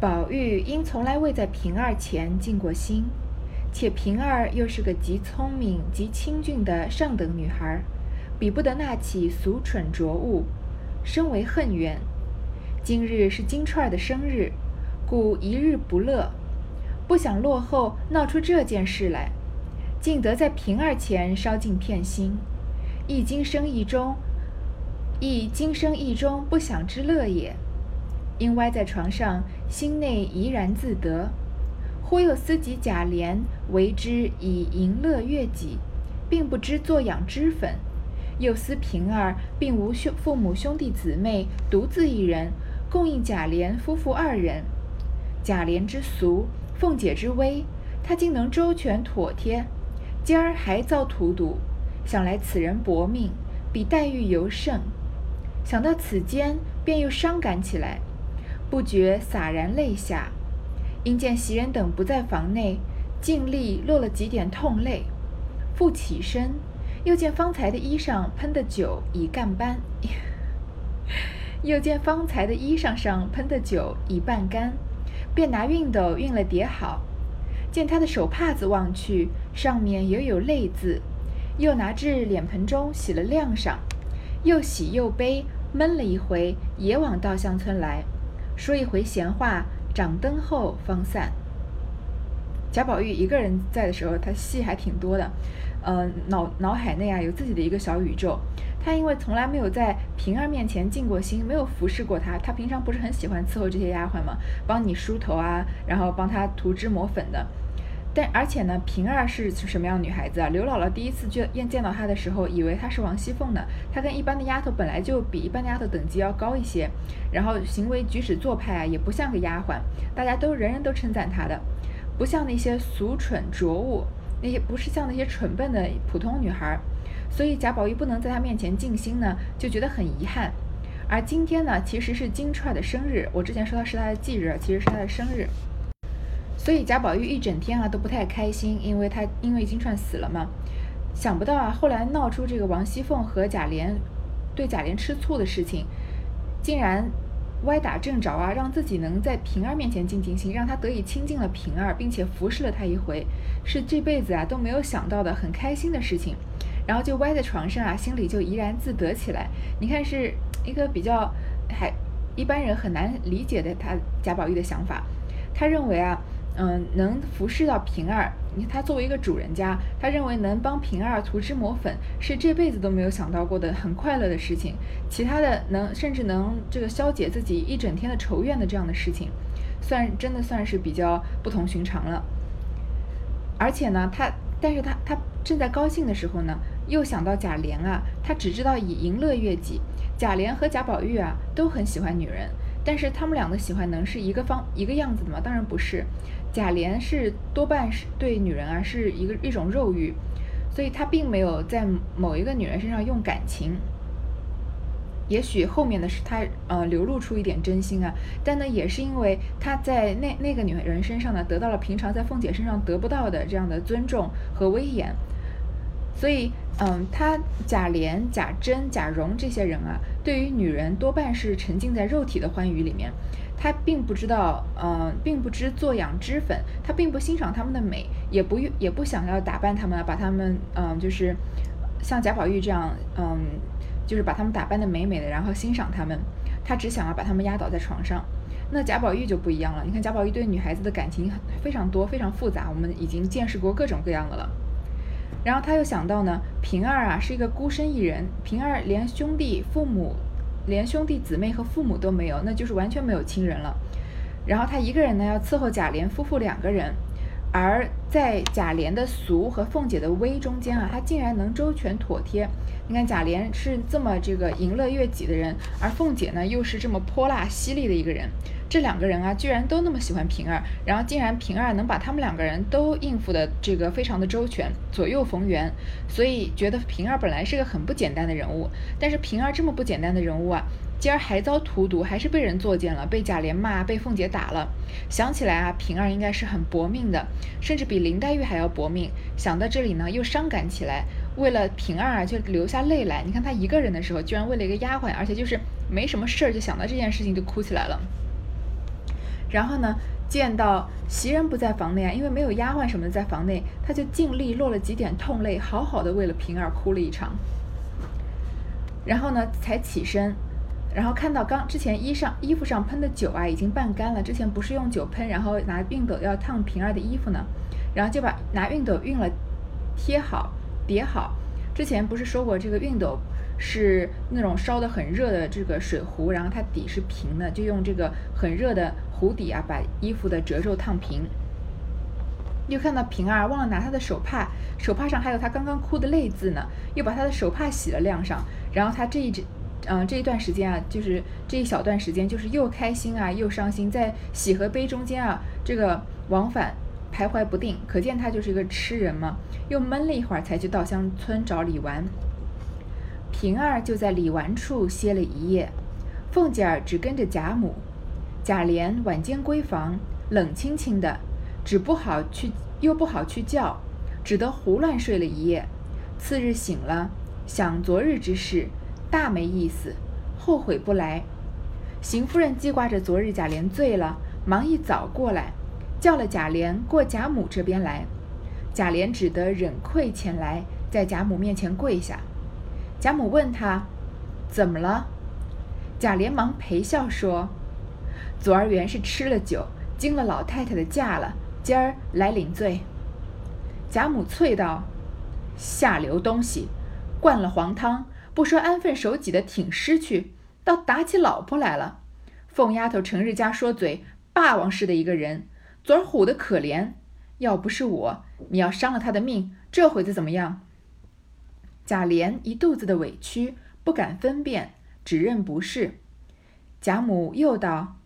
宝玉因从来未在平儿前尽过心，且平儿又是个极聪明、极清俊的上等女孩，比不得那起俗蠢拙物，深为恨怨。今日是金钏儿的生日，故一日不乐，不想落后闹出这件事来，竟得在平儿前稍尽片心，亦今生意中，亦今生意中不想之乐也。因歪在床上，心内怡然自得。忽又思及贾琏为之以淫乐悦己，并不知作养脂粉；又思平儿并无兄父母兄弟姊妹，独自一人，供应贾琏夫妇二人。贾琏之俗，凤姐之威，他竟能周全妥帖，今儿还遭荼毒，想来此人薄命，比黛玉尤甚。想到此间，便又伤感起来。不觉洒然泪下，因见袭人等不在房内，尽力落了几点痛泪。复起身，又见方才的衣裳喷的酒已干斑，又见方才的衣裳上喷的酒已半干，便拿熨斗熨了叠好。见他的手帕子望去，上面也有泪渍，又拿至脸盆中洗了晾上，又洗又悲，闷了一回，也往稻香村来。说一回闲话，掌灯后方散。贾宝玉一个人在的时候，他戏还挺多的，呃，脑脑海内啊有自己的一个小宇宙。他因为从来没有在平儿面前尽过心，没有服侍过她。他平常不是很喜欢伺候这些丫鬟吗？帮你梳头啊，然后帮她涂脂抹粉的。但而且呢，平儿是什么样的女孩子啊？刘姥姥第一次见见到她的时候，以为她是王熙凤呢。她跟一般的丫头本来就比一般的丫头等级要高一些，然后行为举止做派啊，也不像个丫鬟。大家都人人都称赞她的，不像那些俗蠢拙物，那些不是像那些蠢笨的普通女孩。所以贾宝玉不能在她面前尽心呢，就觉得很遗憾。而今天呢，其实是金钏的生日。我之前说她是她的忌日，其实是她的生日。所以贾宝玉一整天啊都不太开心，因为他因为金钏死了嘛。想不到啊，后来闹出这个王熙凤和贾琏对贾琏吃醋的事情，竟然歪打正着啊，让自己能在平儿面前尽尽心，让他得以亲近了平儿，并且服侍了他一回，是这辈子啊都没有想到的很开心的事情。然后就歪在床上啊，心里就怡然自得起来。你看是一个比较还一般人很难理解的他贾宝玉的想法，他认为啊。嗯，能服侍到平儿，你他作为一个主人家，他认为能帮平儿涂脂抹粉是这辈子都没有想到过的很快乐的事情。其他的能甚至能这个消解自己一整天的愁怨的这样的事情，算真的算是比较不同寻常了。而且呢，他但是他他正在高兴的时候呢，又想到贾琏啊，他只知道以淫乐悦己。贾琏和贾宝玉啊都很喜欢女人，但是他们两个喜欢能是一个方一个样子的吗？当然不是。贾琏是多半是对女人啊是一个一种肉欲，所以他并没有在某一个女人身上用感情。也许后面的是他呃流露出一点真心啊，但呢也是因为他在那那个女人身上呢得到了平常在凤姐身上得不到的这样的尊重和威严，所以嗯他贾琏、贾珍、贾蓉这些人啊，对于女人多半是沉浸在肉体的欢愉里面。他并不知道，嗯，并不知做养脂粉，他并不欣赏他们的美，也不也不想要打扮他们，把他们，嗯，就是像贾宝玉这样，嗯，就是把他们打扮的美美的，然后欣赏他们。他只想要把他们压倒在床上。那贾宝玉就不一样了，你看贾宝玉对女孩子的感情非常多，非常复杂，我们已经见识过各种各样的了。然后他又想到呢，平儿啊是一个孤身一人，平儿连兄弟父母。连兄弟姊妹和父母都没有，那就是完全没有亲人了。然后他一个人呢，要伺候贾琏夫妇两个人，而在贾琏的俗和凤姐的威中间啊，他竟然能周全妥帖。你看贾琏是这么这个淫乐悦己的人，而凤姐呢又是这么泼辣犀利的一个人。这两个人啊，居然都那么喜欢平儿，然后竟然平儿能把他们两个人都应付的这个非常的周全，左右逢源，所以觉得平儿本来是个很不简单的人物。但是平儿这么不简单的人物啊，今儿还遭荼毒，还是被人作践了，被贾琏骂，被凤姐打了。想起来啊，平儿应该是很薄命的，甚至比林黛玉还要薄命。想到这里呢，又伤感起来，为了平儿啊，就流下泪来。你看她一个人的时候，居然为了一个丫鬟，而且就是没什么事儿，就想到这件事情就哭起来了。然后呢，见到袭人不在房内啊，因为没有丫鬟什么的在房内，他就尽力落了几点痛泪，好好的为了平儿哭了一场。然后呢，才起身，然后看到刚之前衣上衣服上喷的酒啊，已经半干了。之前不是用酒喷，然后拿熨斗要烫平儿的衣服呢，然后就把拿熨斗熨了，贴好叠好。之前不是说过这个熨斗是那种烧的很热的这个水壶，然后它底是平的，就用这个很热的壶底啊，把衣服的褶皱烫平。又看到平儿忘了拿她的手帕，手帕上还有她刚刚哭的泪渍呢，又把她的手帕洗了晾上。然后她这一直，嗯，这一段时间啊，就是这一小段时间，就是又开心啊，又伤心，在喜和悲中间啊，这个往返徘徊不定。可见她就是一个痴人嘛。又闷了一会儿，才去稻香村找李纨。平儿就在李纨处歇了一夜，凤姐儿只跟着贾母。贾琏晚间闺房，冷清清的。只不好去，又不好去叫，只得胡乱睡了一夜。次日醒了，想昨日之事，大没意思，后悔不来。邢夫人记挂着昨日贾琏醉了，忙一早过来，叫了贾琏过贾母这边来。贾琏只得忍愧前来，在贾母面前跪下。贾母问他怎么了，贾连忙陪笑说：“昨儿原是吃了酒，惊了老太太的驾了。”今儿来领罪，贾母啐道：“下流东西，灌了黄汤，不说安分守己的挺尸去，倒打起老婆来了。凤丫头成日家说嘴，霸王似的一个人，昨儿唬得可怜。要不是我，你要伤了他的命，这会子怎么样？”贾琏一肚子的委屈，不敢分辨，只认不是。贾母又道。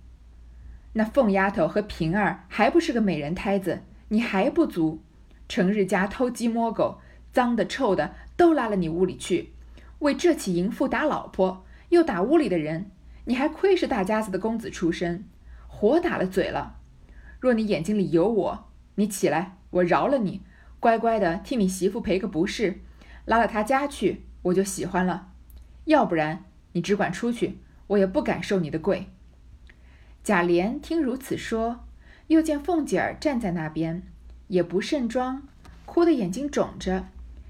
那凤丫头和平儿还不是个美人胎子，你还不足？成日家偷鸡摸狗，脏的臭的都拉了你屋里去，为这起淫妇打老婆，又打屋里的人，你还亏是大家子的公子出身，活打了嘴了。若你眼睛里有我，你起来，我饶了你，乖乖的替你媳妇赔个不是，拉了他家去，我就喜欢了。要不然，你只管出去，我也不敢受你的跪。贾琏听如此说，又见凤姐儿站在那边，也不盛妆，哭得眼睛肿着，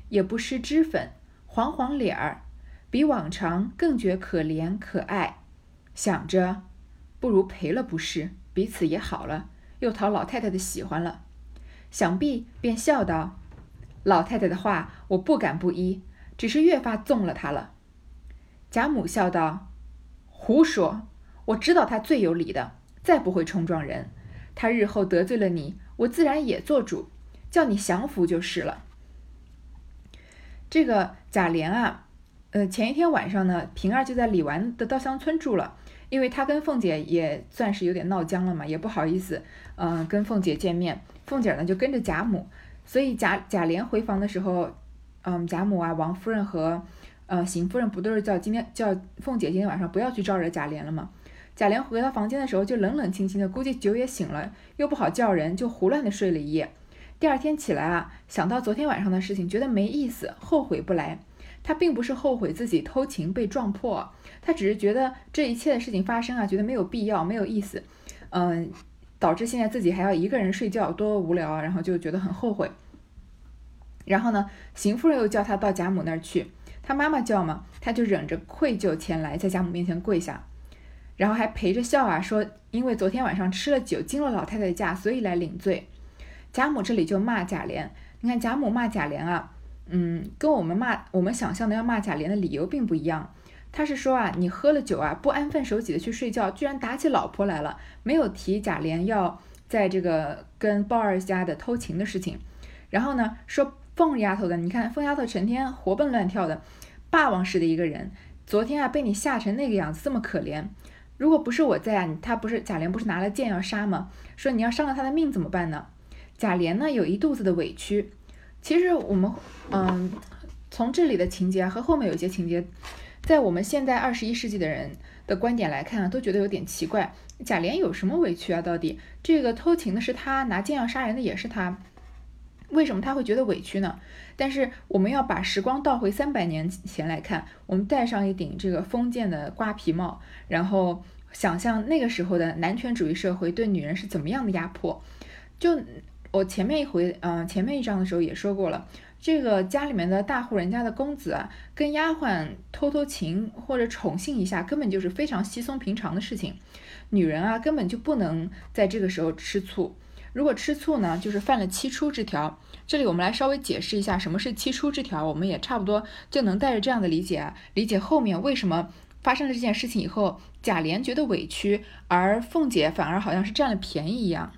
也不施脂粉，黄黄脸儿，比往常更觉可怜可爱。想着，不如赔了不是，彼此也好了，又讨老太太的喜欢了。想必便笑道：“老太太的话，我不敢不依，只是越发纵了他了。”贾母笑道：“胡说。”我知道他最有理的，再不会冲撞人。他日后得罪了你，我自然也做主，叫你降服就是了。这个贾琏啊，呃，前一天晚上呢，平儿就在李纨的稻香村住了，因为他跟凤姐也算是有点闹僵了嘛，也不好意思，嗯，跟凤姐见面。凤姐呢就跟着贾母，所以贾贾琏回房的时候，嗯，贾母啊、王夫人和呃邢夫人不都是叫今天叫凤姐今天晚上不要去招惹贾琏了吗？贾琏回到房间的时候，就冷冷清清的，估计酒也醒了，又不好叫人，就胡乱的睡了一夜。第二天起来啊，想到昨天晚上的事情，觉得没意思，后悔不来。他并不是后悔自己偷情被撞破，他只是觉得这一切的事情发生啊，觉得没有必要，没有意思，嗯，导致现在自己还要一个人睡觉，多无聊啊，然后就觉得很后悔。然后呢，邢夫人又叫他到贾母那儿去，他妈妈叫嘛，他就忍着愧疚前来，在贾母面前跪下。然后还陪着笑啊，说因为昨天晚上吃了酒，惊了老太太的驾，所以来领罪。贾母这里就骂贾琏，你看贾母骂贾琏啊，嗯，跟我们骂我们想象的要骂贾琏的理由并不一样。他是说啊，你喝了酒啊，不安分守己的去睡觉，居然打起老婆来了，没有提贾琏要在这个跟鲍二家的偷情的事情。然后呢，说凤丫头的，你看凤丫头成天活蹦乱跳的，霸王式的一个人，昨天啊被你吓成那个样子，这么可怜。如果不是我在啊，他不是贾琏不是拿了剑要杀吗？说你要伤了他的命怎么办呢？贾琏呢有一肚子的委屈。其实我们嗯，从这里的情节和后面有些情节，在我们现在二十一世纪的人的观点来看啊，都觉得有点奇怪。贾琏有什么委屈啊？到底这个偷情的是他，拿剑要杀人的也是他，为什么他会觉得委屈呢？但是我们要把时光倒回三百年前来看，我们戴上一顶这个封建的瓜皮帽，然后想象那个时候的男权主义社会对女人是怎么样的压迫。就我前面一回，嗯，前面一章的时候也说过了，这个家里面的大户人家的公子啊，跟丫鬟偷偷情或者宠幸一下，根本就是非常稀松平常的事情。女人啊，根本就不能在这个时候吃醋。如果吃醋呢，就是犯了七出之条。这里我们来稍微解释一下什么是七出之条，我们也差不多就能带着这样的理解，理解后面为什么发生了这件事情以后，贾琏觉得委屈，而凤姐反而好像是占了便宜一样。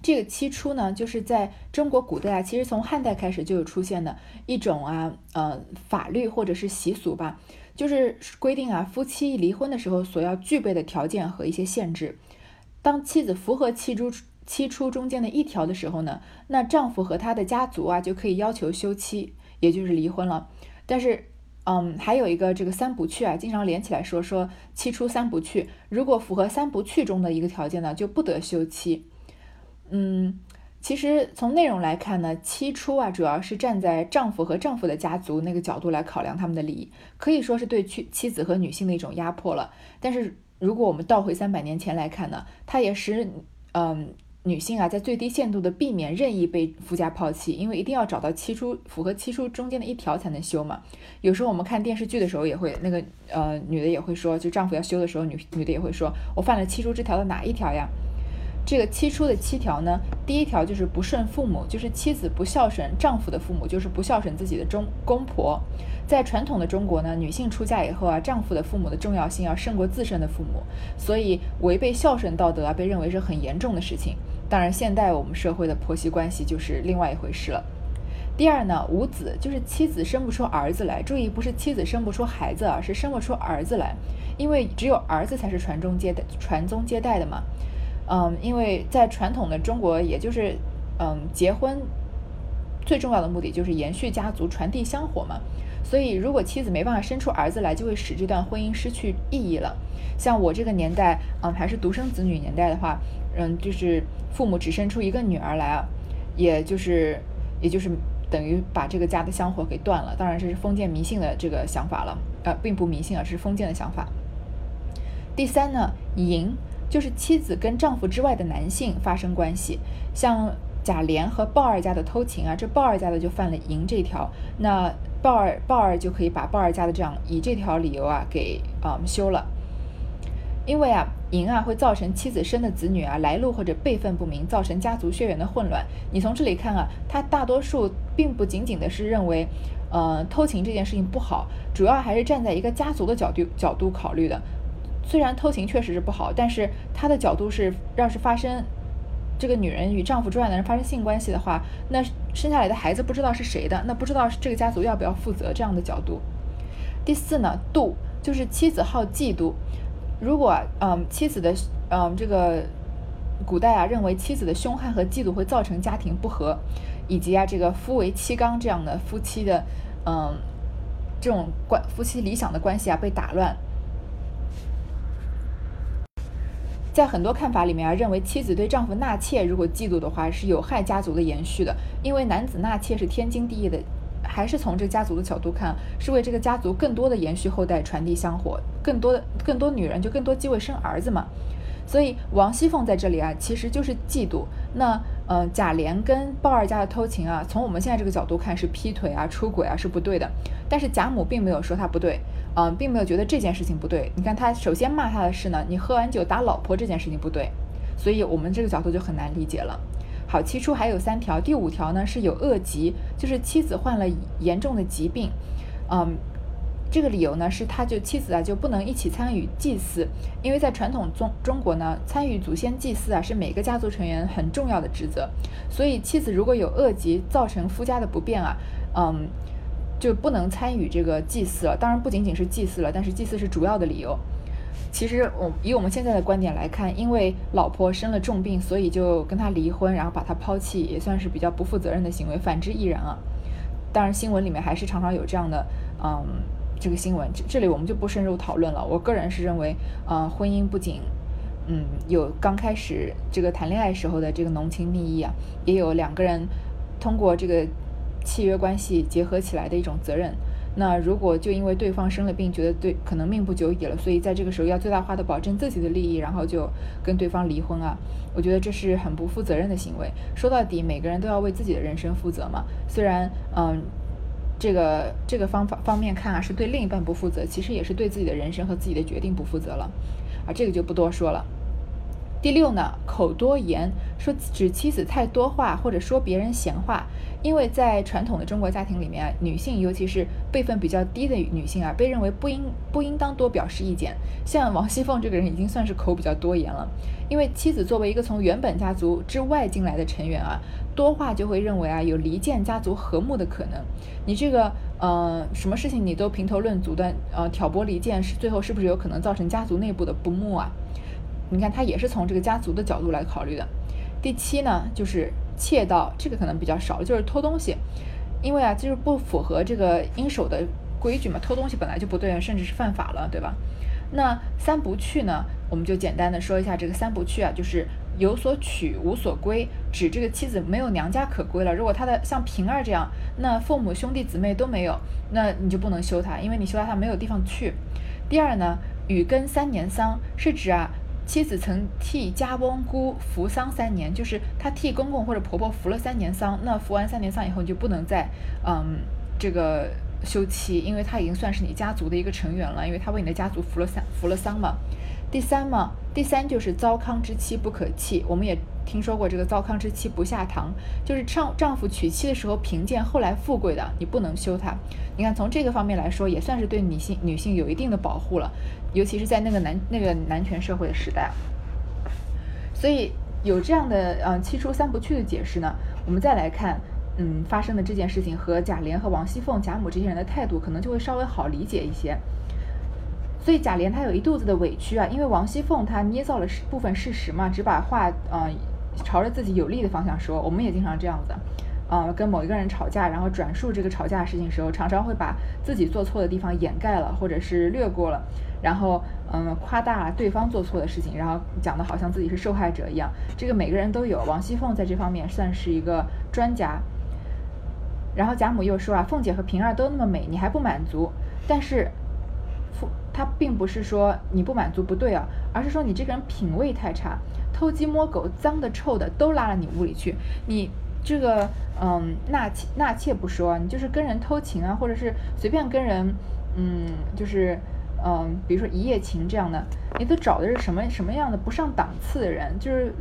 这个七出呢，就是在中国古代啊，其实从汉代开始就有出现的一种啊，呃，法律或者是习俗吧，就是规定啊，夫妻离婚的时候所要具备的条件和一些限制。当妻子符合七出七出中间的一条的时候呢，那丈夫和他的家族啊就可以要求休妻，也就是离婚了。但是，嗯，还有一个这个三不去啊，经常连起来说，说七出三不去，如果符合三不去中的一个条件呢，就不得休妻。嗯，其实从内容来看呢，七出啊，主要是站在丈夫和丈夫的家族那个角度来考量他们的利益，可以说是对妻妻子和女性的一种压迫了。但是如果我们倒回三百年前来看呢，它也使嗯女性啊在最低限度的避免任意被夫家抛弃，因为一定要找到七出符合七出中间的一条才能休嘛。有时候我们看电视剧的时候也会那个呃女的也会说，就丈夫要休的时候，女女的也会说，我犯了七出之条的哪一条呀？这个七出的七条呢，第一条就是不顺父母，就是妻子不孝顺丈夫的父母，就是不孝顺自己的中公婆。在传统的中国呢，女性出嫁以后啊，丈夫的父母的重要性要胜过自身的父母，所以违背孝顺道德啊，被认为是很严重的事情。当然，现代我们社会的婆媳关系就是另外一回事了。第二呢，无子，就是妻子生不出儿子来。注意，不是妻子生不出孩子啊，是生不出儿子来，因为只有儿子才是传宗接代、传宗接代的嘛。嗯，因为在传统的中国，也就是，嗯，结婚最重要的目的就是延续家族、传递香火嘛。所以，如果妻子没办法生出儿子来，就会使这段婚姻失去意义了。像我这个年代，嗯，还是独生子女年代的话，嗯，就是父母只生出一个女儿来啊，也就是，也就是等于把这个家的香火给断了。当然，这是封建迷信的这个想法了，呃，并不迷信啊，是封建的想法。第三呢，淫。就是妻子跟丈夫之外的男性发生关系，像贾琏和鲍二家的偷情啊，这鲍二家的就犯了淫这条，那鲍二鲍二就可以把鲍二家的这样以这条理由啊给啊休了，因为啊淫啊会造成妻子生的子女啊来路或者辈分不明，造成家族血缘的混乱。你从这里看啊，他大多数并不仅仅的是认为，呃偷情这件事情不好，主要还是站在一个家族的角度角度考虑的。虽然偷情确实是不好，但是他的角度是，要是发生这个女人与丈夫之外的人发生性关系的话，那生下来的孩子不知道是谁的，那不知道这个家族要不要负责这样的角度。第四呢，妒就是妻子好嫉妒。如果嗯妻子的嗯这个古代啊认为妻子的凶悍和嫉妒会造成家庭不和，以及啊这个夫为妻纲这样的夫妻的嗯这种关夫妻理想的关系啊被打乱。在很多看法里面啊，认为妻子对丈夫纳妾，如果嫉妒的话，是有害家族的延续的。因为男子纳妾是天经地义的，还是从这个家族的角度看，是为这个家族更多的延续后代、传递香火，更多的更多女人就更多机会生儿子嘛。所以王熙凤在这里啊，其实就是嫉妒。那呃，贾琏跟鲍二家的偷情啊，从我们现在这个角度看是劈腿啊、出轨啊是不对的。但是贾母并没有说他不对，嗯，并没有觉得这件事情不对。你看他首先骂他的是呢，你喝完酒打老婆这件事情不对。所以我们这个角度就很难理解了。好，起初还有三条，第五条呢是有恶疾，就是妻子患了严重的疾病，嗯。这个理由呢，是他就妻子啊就不能一起参与祭祀，因为在传统中中国呢，参与祖先祭祀啊是每个家族成员很重要的职责，所以妻子如果有恶疾造成夫家的不便啊，嗯，就不能参与这个祭祀了。当然不仅仅是祭祀了，但是祭祀是主要的理由。其实我以我们现在的观点来看，因为老婆生了重病，所以就跟他离婚，然后把他抛弃，也算是比较不负责任的行为。反之亦然啊。当然新闻里面还是常常有这样的，嗯。这个新闻，这这里我们就不深入讨论了。我个人是认为，呃，婚姻不仅，嗯，有刚开始这个谈恋爱时候的这个浓情蜜意啊，也有两个人通过这个契约关系结合起来的一种责任。那如果就因为对方生了病，觉得对可能命不久矣了，所以在这个时候要最大化的保证自己的利益，然后就跟对方离婚啊，我觉得这是很不负责任的行为。说到底，每个人都要为自己的人生负责嘛。虽然，嗯，这个这个方法方面看啊，是对另一半不负责，其实也是对自己的人生和自己的决定不负责了，啊，这个就不多说了。第六呢，口多言，说指妻子太多话，或者说别人闲话。因为在传统的中国家庭里面啊，女性尤其是辈分比较低的女性啊，被认为不应不应当多表示意见。像王熙凤这个人，已经算是口比较多言了。因为妻子作为一个从原本家族之外进来的成员啊，多话就会认为啊有离间家族和睦的可能。你这个呃什么事情你都评头论足的呃挑拨离间，是最后是不是有可能造成家族内部的不睦啊？你看，他也是从这个家族的角度来考虑的。第七呢，就是窃盗，这个可能比较少，就是偷东西，因为啊，就是不符合这个应守的规矩嘛，偷东西本来就不对，甚至是犯法了，对吧？那三不去呢，我们就简单的说一下这个三不去啊，就是有所取，无所归，指这个妻子没有娘家可归了。如果她的像平儿这样，那父母兄弟姊妹都没有，那你就不能休她，因为你休她，她没有地方去。第二呢，与根三年丧，是指啊。妻子曾替家翁姑服丧三年，就是她替公公或者婆婆服了三年丧。那服完三年丧以后，你就不能再嗯这个休妻，因为她已经算是你家族的一个成员了，因为她为你的家族服了三服了丧嘛。第三嘛，第三就是糟糠之妻不可弃。我们也听说过这个糟糠之妻不下堂，就是丈丈夫娶妻的时候贫贱，后来富贵的，你不能休他。你看从这个方面来说，也算是对女性女性有一定的保护了，尤其是在那个男 那个男权社会的时代。所以有这样的嗯七出三不去的解释呢，我们再来看嗯发生的这件事情和贾琏和王熙凤、贾母这些人的态度，可能就会稍微好理解一些。所以贾琏他有一肚子的委屈啊，因为王熙凤她捏造了部分事实嘛，只把话嗯朝着自己有利的方向说。我们也经常这样子，呃，跟某一个人吵架，然后转述这个吵架的事情时候，常常会把自己做错的地方掩盖了，或者是略过了，然后嗯夸大对方做错的事情，然后讲的好像自己是受害者一样。这个每个人都有，王熙凤在这方面算是一个专家。然后贾母又说啊，凤姐和平儿都那么美，你还不满足？但是。凤她并不是说你不满足不对啊，而是说你这个人品味太差，偷鸡摸狗、脏的臭的都拉了你屋里去。你这个嗯纳妾纳妾不说，你就是跟人偷情啊，或者是随便跟人嗯就是嗯比如说一夜情这样的，你都找的是什么什么样的不上档次的人，就是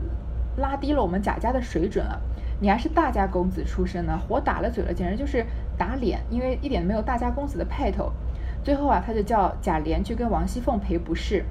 拉低了我们贾家的水准啊。你还是大家公子出身呢，活打了嘴了，简直就是打脸，因为一点没有大家公子的派头。最后啊，他就叫贾琏去跟王熙凤赔不是。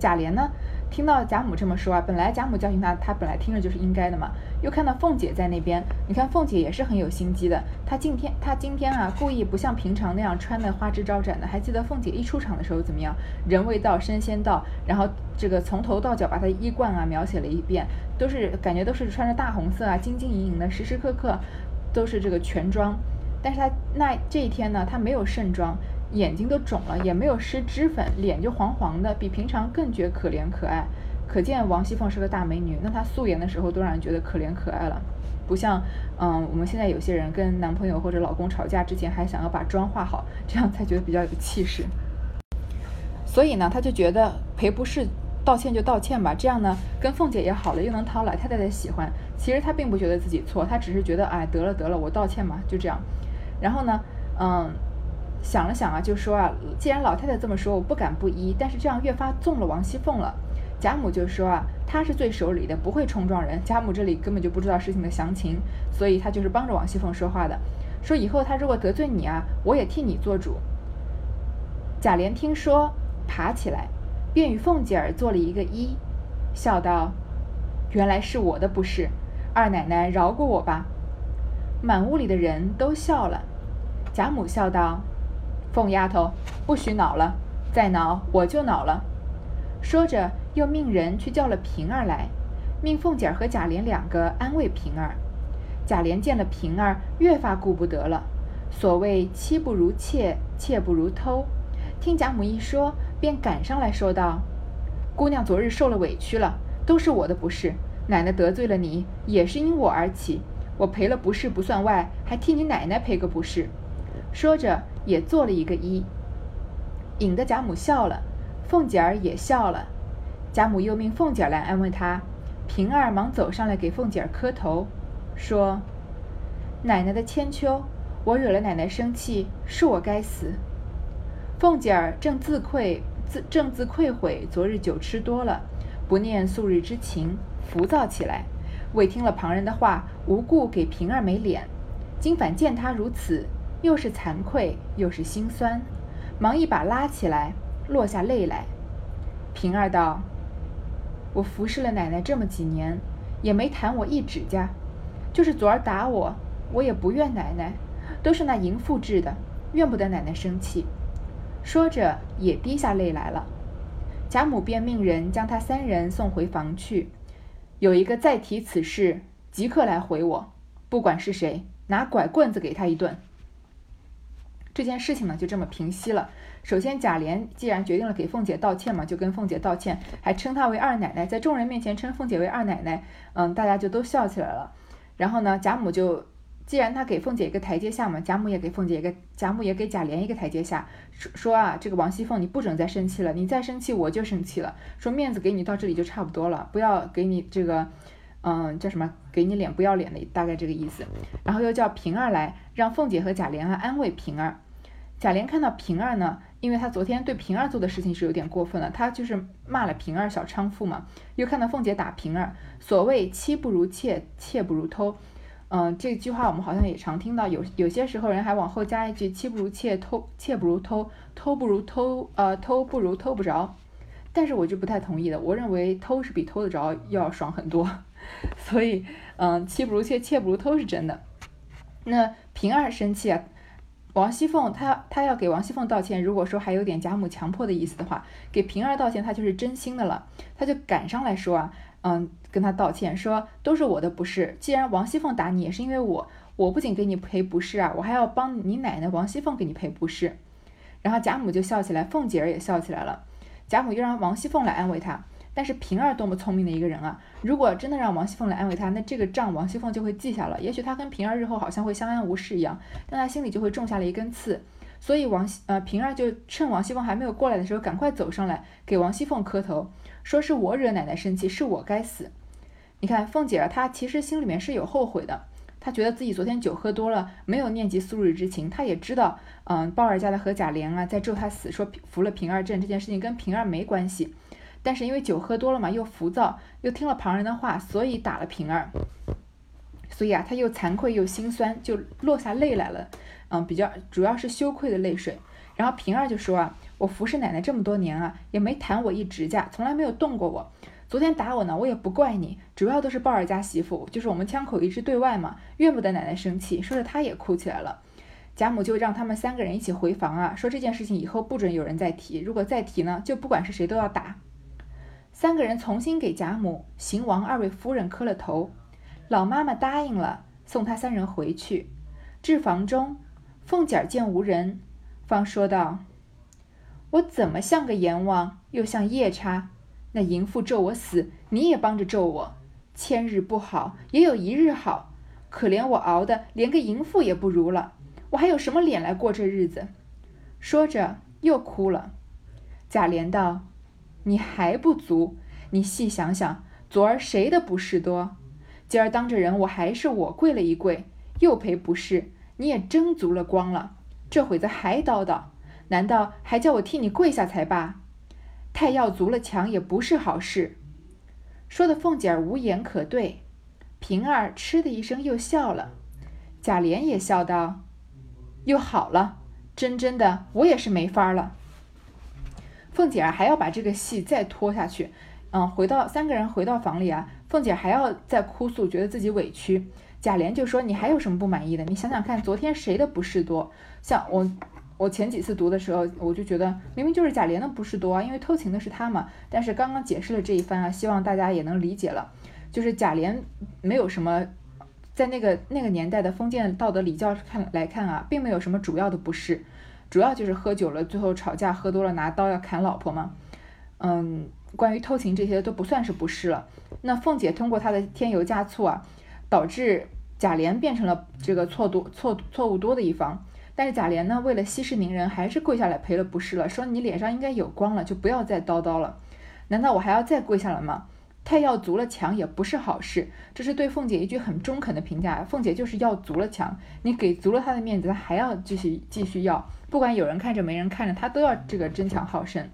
贾琏呢，听到贾母这么说啊，本来贾母教训他，他本来听着就是应该的嘛。又看到凤姐在那边，你看凤姐也是很有心机的。她今天她今天啊，故意不像平常那样穿的花枝招展的。还记得凤姐一出场的时候怎么样？人未到，身先到，然后这个从头到脚把她衣冠啊描写了一遍，都是感觉都是穿着大红色啊，晶晶莹莹的，时时刻刻都是这个全妆。但是她那这一天呢，她没有盛装，眼睛都肿了，也没有施脂粉，脸就黄黄的，比平常更觉可怜可爱。可见王熙凤是个大美女，那她素颜的时候都让人觉得可怜可爱了，不像嗯我们现在有些人跟男朋友或者老公吵架之前还想要把妆化好，这样才觉得比较有气势。所以呢，他就觉得赔不是，道歉就道歉吧，这样呢跟凤姐也好了，又能讨老太太的喜欢。其实他并不觉得自己错，他只是觉得哎得了得了，我道歉嘛，就这样。然后呢，嗯，想了想啊，就说啊，既然老太太这么说，我不敢不依。但是这样越发纵了王熙凤了。贾母就说啊，她是最守礼的，不会冲撞人。贾母这里根本就不知道事情的详情，所以她就是帮着王熙凤说话的。说以后她如果得罪你啊，我也替你做主。贾琏听说，爬起来，便与凤姐儿做了一个揖，笑道：“原来是我的不是，二奶奶饶过我吧。”满屋里的人都笑了。贾母笑道：“凤丫头，不许恼了，再恼我就恼了。”说着，又命人去叫了平儿来，命凤姐儿和贾琏两个安慰平儿。贾琏见了平儿，越发顾不得了。所谓妻不如妾，妾不如偷。听贾母一说，便赶上来说道：“姑娘昨日受了委屈了，都是我的不是。奶奶得罪了你，也是因我而起。”我赔了不是不算外，还替你奶奶赔个不是。说着也做了一个揖，引得贾母笑了，凤姐儿也笑了。贾母又命凤姐儿来安慰她，平儿忙走上来给凤姐儿磕头，说：“奶奶的千秋，我惹了奶奶生气，是我该死。”凤姐儿正自愧自正自愧悔，昨日酒吃多了，不念素日之情，浮躁起来，未听了旁人的话，无故给平儿没脸。今反见她如此，又是惭愧又是心酸，忙一把拉起来，落下泪来。平儿道：“我服侍了奶奶这么几年，也没弹我一指甲，就是昨儿打我，我也不怨奶奶，都是那淫妇治的，怨不得奶奶生气。”说着，也滴下泪来了。贾母便命人将他三人送回房去。有一个再提此事，即刻来回我，不管是谁，拿拐棍子给他一顿。这件事情呢，就这么平息了。首先，贾琏既然决定了给凤姐道歉嘛，就跟凤姐道歉，还称她为二奶奶，在众人面前称凤姐为二奶奶，嗯，大家就都笑起来了。然后呢，贾母就。既然他给凤姐一个台阶下嘛，贾母也给凤姐一个，贾母也给贾琏一个台阶下，说说啊，这个王熙凤你不准再生气了，你再生气我就生气了。说面子给你到这里就差不多了，不要给你这个，嗯，叫什么，给你脸不要脸的，大概这个意思。然后又叫平儿来，让凤姐和贾琏啊安慰平儿。贾琏看到平儿呢，因为他昨天对平儿做的事情是有点过分了，他就是骂了平儿小娼妇嘛，又看到凤姐打平儿，所谓妻不如妾，妾不如偷。嗯，这句话我们好像也常听到，有有些时候人还往后加一句“妻不如妾，偷妾不如偷，偷不如偷，呃，偷不如偷不着”，但是我就不太同意了。我认为偷是比偷得着要爽很多，所以，嗯，妻不如妾，妾不如偷是真的。那平儿生气啊，王熙凤她她要给王熙凤道歉，如果说还有点贾母强迫的意思的话，给平儿道歉，她就是真心的了，她就赶上来说啊。嗯，跟他道歉说都是我的不是。既然王熙凤打你也是因为我，我不仅给你赔不是啊，我还要帮你奶奶王熙凤给你赔不是。然后贾母就笑起来，凤姐儿也笑起来了。贾母又让王熙凤来安慰她。但是平儿多么聪明的一个人啊！如果真的让王熙凤来安慰她，那这个账王熙凤就会记下了。也许她跟平儿日后好像会相安无事一样，但她心里就会种下了一根刺。所以王呃平儿就趁王熙凤还没有过来的时候，赶快走上来给王熙凤磕头。说是我惹奶奶生气，是我该死。你看凤姐儿，她其实心里面是有后悔的。她觉得自己昨天酒喝多了，没有念及素日之情。她也知道，嗯，鲍尔家的何贾琏啊，在咒她死，说服了平儿镇这件事情跟平儿没关系。但是因为酒喝多了嘛，又浮躁，又听了旁人的话，所以打了平儿。所以啊，她又惭愧又心酸，就落下泪来了。嗯，比较主要是羞愧的泪水。然后平儿就说啊。我服侍奶奶这么多年啊，也没弹我一指甲，从来没有动过我。昨天打我呢，我也不怪你，主要都是鲍尔家媳妇，就是我们枪口一致对外嘛，怨不得奶奶生气。说着，她也哭起来了。贾母就让他们三个人一起回房啊，说这件事情以后不准有人再提，如果再提呢，就不管是谁都要打。三个人重新给贾母、邢王二位夫人磕了头，老妈妈答应了，送他三人回去。至房中，凤姐儿见无人，方说道。我怎么像个阎王，又像夜叉？那淫妇咒我死，你也帮着咒我。千日不好，也有一日好。可怜我熬的连个淫妇也不如了，我还有什么脸来过这日子？说着又哭了。贾琏道：“你还不足，你细想想，昨儿谁的不是多？今儿当着人，我还是我跪了一跪，又赔不是，你也争足了光了。这会子还叨叨。”难道还叫我替你跪下才罢？太要足了墙也不是好事。说的凤姐儿无言可对，平儿嗤的一声又笑了。贾琏也笑道：“又好了，真真的，我也是没法了。”凤姐儿还要把这个戏再拖下去。嗯，回到三个人回到房里啊，凤姐还要再哭诉，觉得自己委屈。贾琏就说：“你还有什么不满意的？你想想看，昨天谁的不是多？像我。”我前几次读的时候，我就觉得明明就是贾琏的不是多啊，因为偷情的是他嘛。但是刚刚解释了这一番啊，希望大家也能理解了。就是贾琏没有什么，在那个那个年代的封建道德礼教看来看啊，并没有什么主要的不是，主要就是喝酒了，最后吵架喝多了拿刀要砍老婆嘛。嗯，关于偷情这些都不算是不是了。那凤姐通过她的添油加醋啊，导致贾琏变成了这个错多错错误多的一方。但是贾琏呢，为了息事宁人，还是跪下来赔了不是了，说你脸上应该有光了，就不要再叨叨了。难道我还要再跪下来吗？太要足了强也不是好事，这是对凤姐一句很中肯的评价。凤姐就是要足了强，你给足了她的面子，她还要继续继续要，不管有人看着没人看着，她都要这个争强好胜。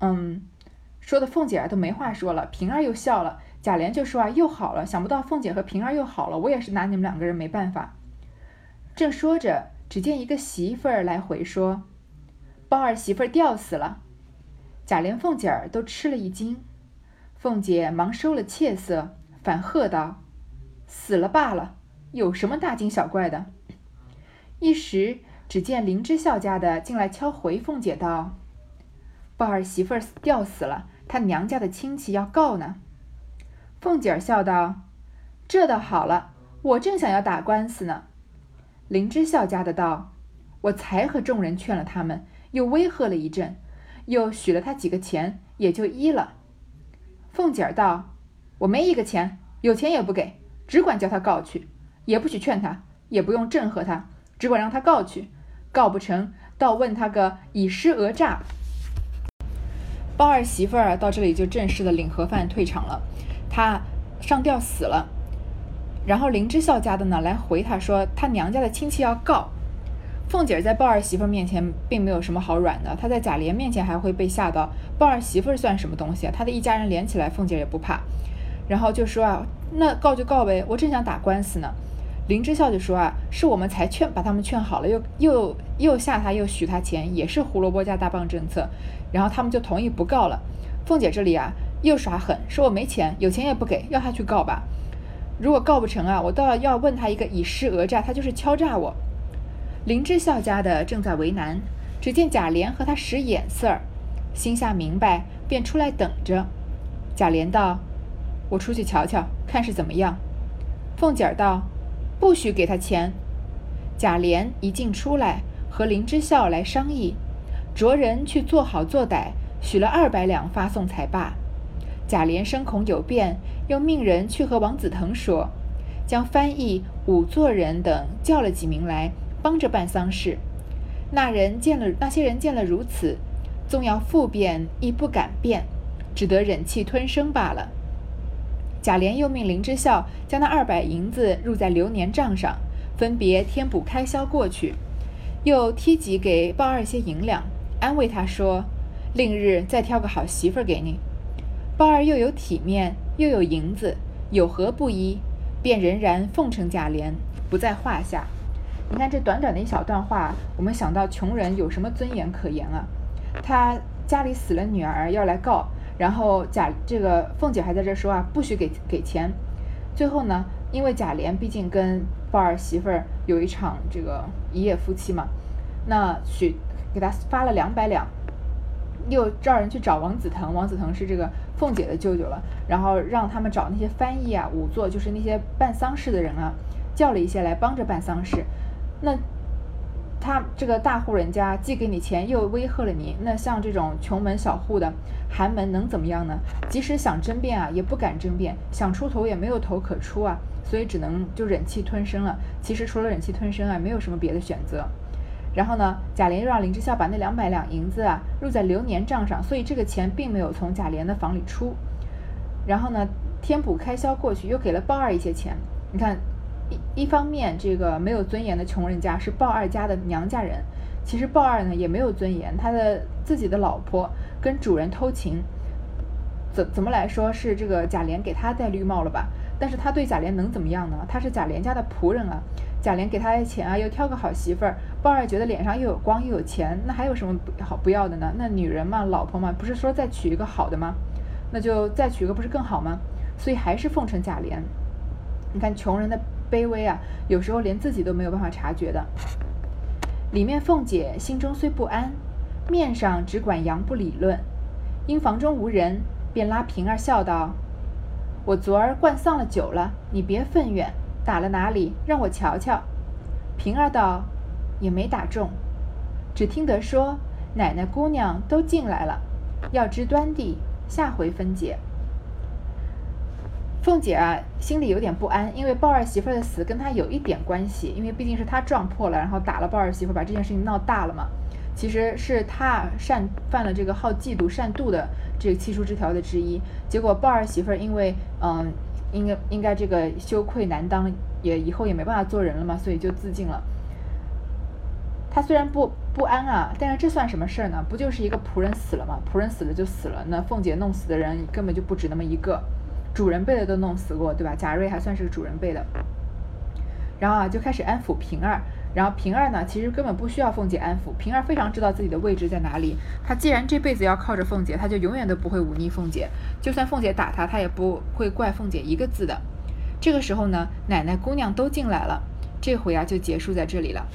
嗯，说的凤姐啊都没话说了，平儿又笑了。贾琏就说啊又好了，想不到凤姐和平儿又好了，我也是拿你们两个人没办法。正说着，只见一个媳妇儿来回说：“包儿媳妇儿吊死了。”贾琏、凤姐儿都吃了一惊。凤姐忙收了怯色，反喝道：“死了罢了，有什么大惊小怪的？”一时只见林之孝家的进来敲回凤姐道：“鲍儿媳妇儿吊死了，他娘家的亲戚要告呢。”凤姐儿笑道：“这倒好了，我正想要打官司呢。”林之孝家的道：“我才和众人劝了他们，又威吓了一阵，又许了他几个钱，也就依了。”凤姐儿道：“我没一个钱，有钱也不给，只管叫他告去，也不许劝他，也不用正和他，只管让他告去。告不成，倒问他个以尸讹诈。”包二媳妇儿到这里就正式的领盒饭退场了，她上吊死了。然后林之孝家的呢来回他说，他娘家的亲戚要告。凤姐在鲍二媳妇面前并没有什么好软的，她在贾琏面前还会被吓到。鲍二媳妇算什么东西啊？她的一家人连起来，凤姐也不怕。然后就说啊，那告就告呗，我正想打官司呢。林之孝就说啊，是我们才劝把他们劝好了，又又又吓他，又许他钱，也是胡萝卜加大棒政策。然后他们就同意不告了。凤姐这里啊又耍狠，说我没钱，有钱也不给，要他去告吧。如果告不成啊，我倒要问他一个以尸讹诈，他就是敲诈我。林之孝家的正在为难，只见贾琏和他使眼色儿，心下明白，便出来等着。贾琏道：“我出去瞧瞧，看是怎么样。”凤姐儿道：“不许给他钱。”贾琏一进出来，和林之孝来商议，着人去做好做歹，许了二百两发送才罢。贾琏生恐有变，又命人去和王子腾说，将翻译、仵作人等叫了几名来。帮着办丧事，那人见了那些人见了如此，纵要复辩亦不敢辩，只得忍气吞声罢了。贾琏又命林之孝将那二百银子入在流年账上，分别添补开销过去，又梯级给鲍二些银两，安慰他说：“另日再挑个好媳妇给你。”鲍二又有体面，又有银子，有何不依？便仍然奉承贾琏，不在话下。你看这短短的一小段话，我们想到穷人有什么尊严可言啊？他家里死了女儿要来告，然后贾这个凤姐还在这说啊，不许给给钱。最后呢，因为贾琏毕竟跟鲍儿媳妇儿有一场这个一夜夫妻嘛，那许给他发了两百两，又叫人去找王子腾，王子腾是这个凤姐的舅舅了，然后让他们找那些翻译啊、仵作，就是那些办丧事的人啊，叫了一些来帮着办丧事。那他这个大户人家既给你钱，又威吓了你，那像这种穷门小户的寒门能怎么样呢？即使想争辩啊，也不敢争辩；想出头也没有头可出啊，所以只能就忍气吞声了。其实除了忍气吞声啊，没有什么别的选择。然后呢，贾琏又让林之孝把那两百两银子啊入在流年账上，所以这个钱并没有从贾琏的房里出。然后呢，添补开销过去，又给了鲍二一些钱。你看。一方面，这个没有尊严的穷人家是鲍二家的娘家人。其实鲍二呢也没有尊严，他的自己的老婆跟主人偷情，怎怎么来说是这个贾琏给他戴绿帽了吧？但是他对贾琏能怎么样呢？他是贾琏家的仆人啊，贾琏给他的钱啊，又挑个好媳妇儿，鲍二觉得脸上又有光又有钱，那还有什么好不要的呢？那女人嘛，老婆嘛，不是说再娶一个好的吗？那就再娶一个不是更好吗？所以还是奉承贾琏。你看穷人的。卑微啊，有时候连自己都没有办法察觉的。里面凤姐心中虽不安，面上只管佯不理论。因房中无人，便拉平儿笑道：“我昨儿灌丧了酒了，你别愤怨。打了哪里？让我瞧瞧。”平儿道：“也没打中，只听得说奶奶姑娘都进来了，要知端地，下回分解。”凤姐啊，心里有点不安，因为鲍二媳妇的死跟她有一点关系，因为毕竟是她撞破了，然后打了鲍二媳妇，把这件事情闹大了嘛。其实是她擅犯了这个好嫉妒、善妒的这个七出之条的之一。结果鲍二媳妇因为嗯，应该应该这个羞愧难当，也以后也没办法做人了嘛，所以就自尽了。她虽然不不安啊，但是这算什么事儿呢？不就是一个仆人死了吗？仆人死了就死了，那凤姐弄死的人根本就不止那么一个。主人辈的都弄死过，对吧？贾瑞还算是主人辈的。然后啊，就开始安抚平儿。然后平儿呢，其实根本不需要凤姐安抚，平儿非常知道自己的位置在哪里。她既然这辈子要靠着凤姐，她就永远都不会忤逆凤姐。就算凤姐打她，她也不会怪凤姐一个字的。这个时候呢，奶奶姑娘都进来了，这回啊就结束在这里了。